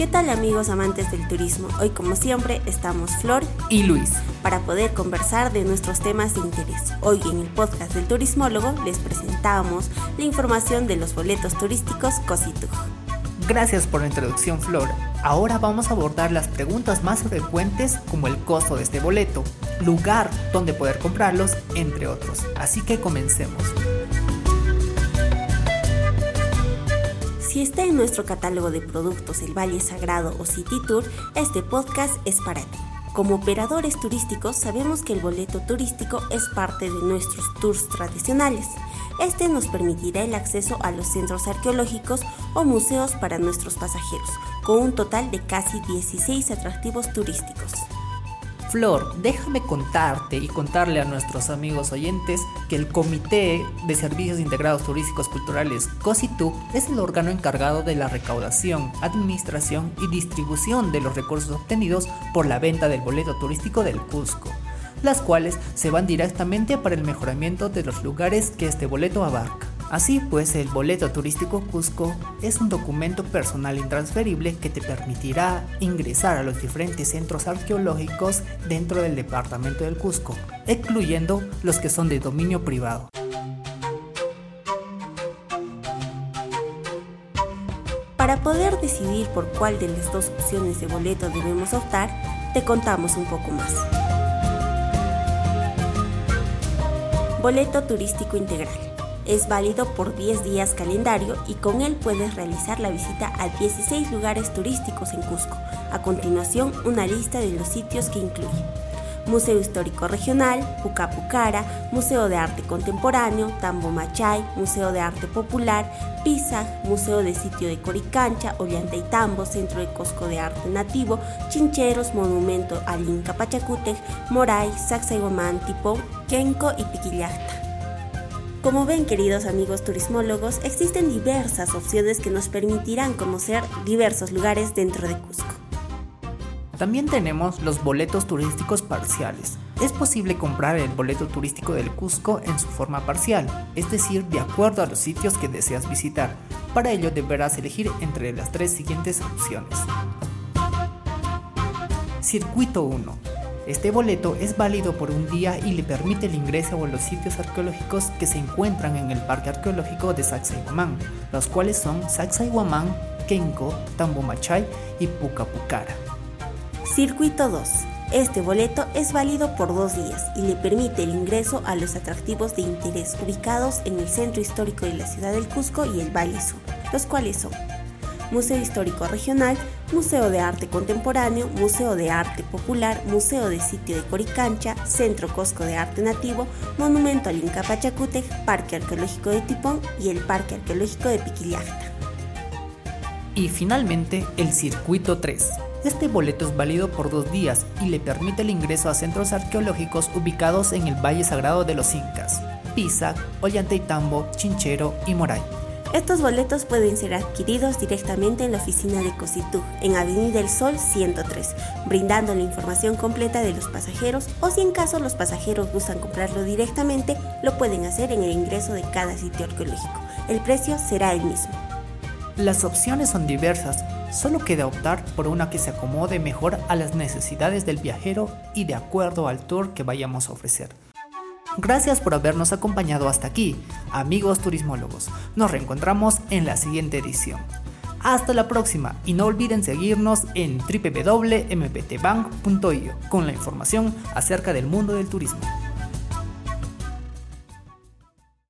¿Qué tal amigos amantes del turismo? Hoy como siempre estamos Flor y Luis para poder conversar de nuestros temas de interés. Hoy en el podcast del turismólogo les presentamos la información de los boletos turísticos Cositug. Gracias por la introducción Flor. Ahora vamos a abordar las preguntas más frecuentes como el costo de este boleto, lugar donde poder comprarlos, entre otros. Así que comencemos. Si está en nuestro catálogo de productos El Valle Sagrado o City Tour, este podcast es para ti. Como operadores turísticos sabemos que el boleto turístico es parte de nuestros tours tradicionales. Este nos permitirá el acceso a los centros arqueológicos o museos para nuestros pasajeros, con un total de casi 16 atractivos turísticos. Flor, déjame contarte y contarle a nuestros amigos oyentes que el Comité de Servicios Integrados Turísticos Culturales COSITU es el órgano encargado de la recaudación, administración y distribución de los recursos obtenidos por la venta del boleto turístico del Cusco, las cuales se van directamente para el mejoramiento de los lugares que este boleto abarca. Así pues, el boleto turístico Cusco es un documento personal intransferible que te permitirá ingresar a los diferentes centros arqueológicos dentro del departamento del Cusco, excluyendo los que son de dominio privado. Para poder decidir por cuál de las dos opciones de boleto debemos optar, te contamos un poco más. Boleto turístico integral es válido por 10 días calendario y con él puedes realizar la visita a 16 lugares turísticos en Cusco. A continuación, una lista de los sitios que incluye. Museo Histórico Regional, Pucapucara, Museo de Arte Contemporáneo, Tambo Machay, Museo de Arte Popular, Pisa, Museo de Sitio de Coricancha, Ollanta y Tambo, Centro de Cusco de Arte Nativo, Chincheros, Monumento al Inca Pachacútec, Moray, Sacsayhuamán, Tipón, Kenco y Piquillacta. Como ven queridos amigos turismólogos, existen diversas opciones que nos permitirán conocer diversos lugares dentro de Cusco. También tenemos los boletos turísticos parciales. Es posible comprar el boleto turístico del Cusco en su forma parcial, es decir, de acuerdo a los sitios que deseas visitar. Para ello deberás elegir entre las tres siguientes opciones. Circuito 1 este boleto es válido por un día y le permite el ingreso a los sitios arqueológicos que se encuentran en el Parque Arqueológico de Sacsayhuamán, los cuales son Sacsayhuamán, Kenko, Tambomachay y Pucapucara. Circuito 2. Este boleto es válido por dos días y le permite el ingreso a los atractivos de interés ubicados en el centro histórico de la ciudad del Cusco y el Valle Sur, los cuales son Museo Histórico Regional, Museo de Arte Contemporáneo, Museo de Arte Popular, Museo de Sitio de Coricancha, Centro Cosco de Arte Nativo, Monumento al Inca Pachacútec, Parque Arqueológico de Tipón y el Parque Arqueológico de Piquillacta. Y finalmente, el Circuito 3. Este boleto es válido por dos días y le permite el ingreso a centros arqueológicos ubicados en el Valle Sagrado de los Incas, Pisac, Ollantaytambo, Chinchero y Moray. Estos boletos pueden ser adquiridos directamente en la oficina de Cositú, en Avenida del Sol 103, brindando la información completa de los pasajeros o si en caso los pasajeros gustan comprarlo directamente, lo pueden hacer en el ingreso de cada sitio arqueológico. El precio será el mismo. Las opciones son diversas, solo queda optar por una que se acomode mejor a las necesidades del viajero y de acuerdo al tour que vayamos a ofrecer. Gracias por habernos acompañado hasta aquí, amigos turismólogos. Nos reencontramos en la siguiente edición. Hasta la próxima y no olviden seguirnos en www.mptbank.io con la información acerca del mundo del turismo.